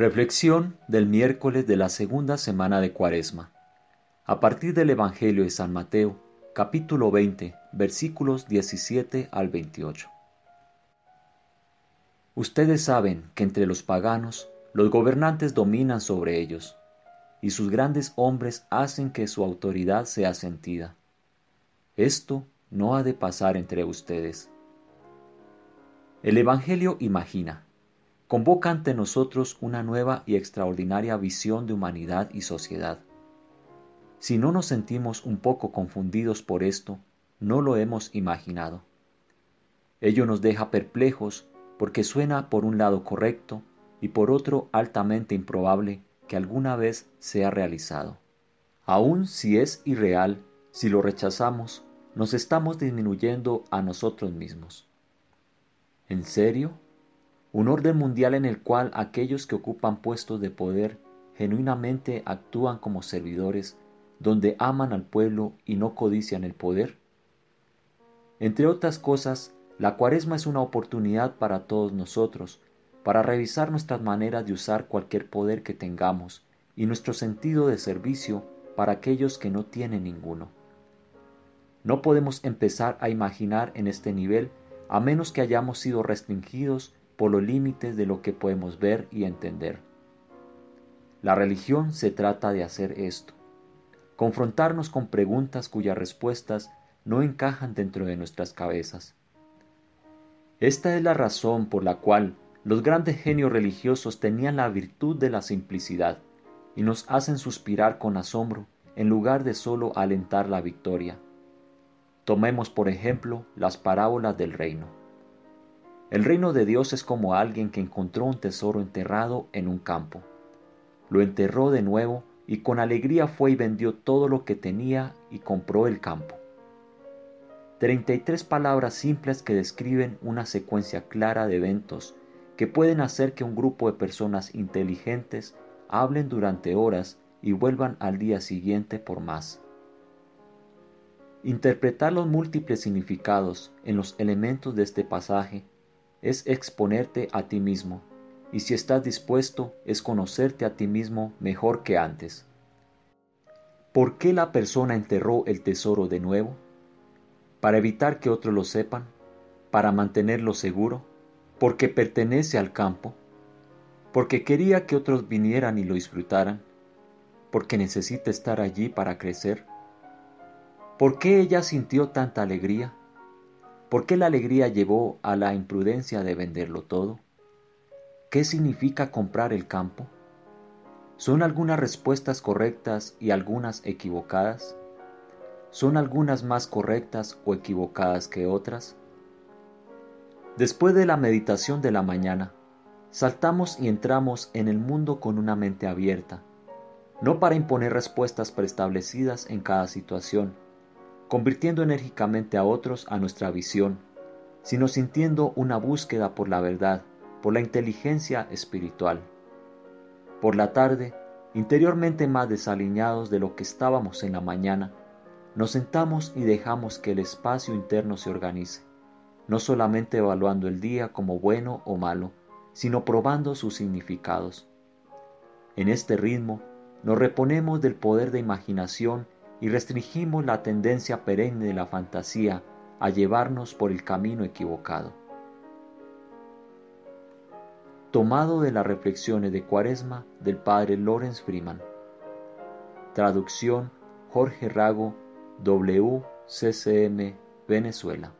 Reflexión del miércoles de la segunda semana de Cuaresma. A partir del Evangelio de San Mateo, capítulo 20, versículos 17 al 28. Ustedes saben que entre los paganos los gobernantes dominan sobre ellos, y sus grandes hombres hacen que su autoridad sea sentida. Esto no ha de pasar entre ustedes. El Evangelio imagina convoca ante nosotros una nueva y extraordinaria visión de humanidad y sociedad. Si no nos sentimos un poco confundidos por esto, no lo hemos imaginado. Ello nos deja perplejos porque suena por un lado correcto y por otro altamente improbable que alguna vez sea realizado. Aun si es irreal, si lo rechazamos, nos estamos disminuyendo a nosotros mismos. ¿En serio? Un orden mundial en el cual aquellos que ocupan puestos de poder genuinamente actúan como servidores, donde aman al pueblo y no codician el poder? Entre otras cosas, la cuaresma es una oportunidad para todos nosotros, para revisar nuestras maneras de usar cualquier poder que tengamos y nuestro sentido de servicio para aquellos que no tienen ninguno. No podemos empezar a imaginar en este nivel a menos que hayamos sido restringidos por los límites de lo que podemos ver y entender. La religión se trata de hacer esto, confrontarnos con preguntas cuyas respuestas no encajan dentro de nuestras cabezas. Esta es la razón por la cual los grandes genios religiosos tenían la virtud de la simplicidad y nos hacen suspirar con asombro en lugar de solo alentar la victoria. Tomemos por ejemplo las parábolas del reino. El reino de Dios es como alguien que encontró un tesoro enterrado en un campo. Lo enterró de nuevo y con alegría fue y vendió todo lo que tenía y compró el campo. Treinta y tres palabras simples que describen una secuencia clara de eventos que pueden hacer que un grupo de personas inteligentes hablen durante horas y vuelvan al día siguiente por más. Interpretar los múltiples significados en los elementos de este pasaje es exponerte a ti mismo, y si estás dispuesto es conocerte a ti mismo mejor que antes. ¿Por qué la persona enterró el tesoro de nuevo? ¿Para evitar que otros lo sepan? ¿Para mantenerlo seguro? ¿Porque pertenece al campo? ¿Porque quería que otros vinieran y lo disfrutaran? ¿Porque necesita estar allí para crecer? ¿Por qué ella sintió tanta alegría? ¿Por qué la alegría llevó a la imprudencia de venderlo todo? ¿Qué significa comprar el campo? ¿Son algunas respuestas correctas y algunas equivocadas? ¿Son algunas más correctas o equivocadas que otras? Después de la meditación de la mañana, saltamos y entramos en el mundo con una mente abierta, no para imponer respuestas preestablecidas en cada situación, convirtiendo enérgicamente a otros a nuestra visión, sino sintiendo una búsqueda por la verdad, por la inteligencia espiritual. Por la tarde, interiormente más desaliñados de lo que estábamos en la mañana, nos sentamos y dejamos que el espacio interno se organice, no solamente evaluando el día como bueno o malo, sino probando sus significados. En este ritmo, nos reponemos del poder de imaginación y restringimos la tendencia perenne de la fantasía a llevarnos por el camino equivocado. Tomado de las reflexiones de Cuaresma del padre Lawrence Freeman. Traducción Jorge Rago, WCCM, Venezuela.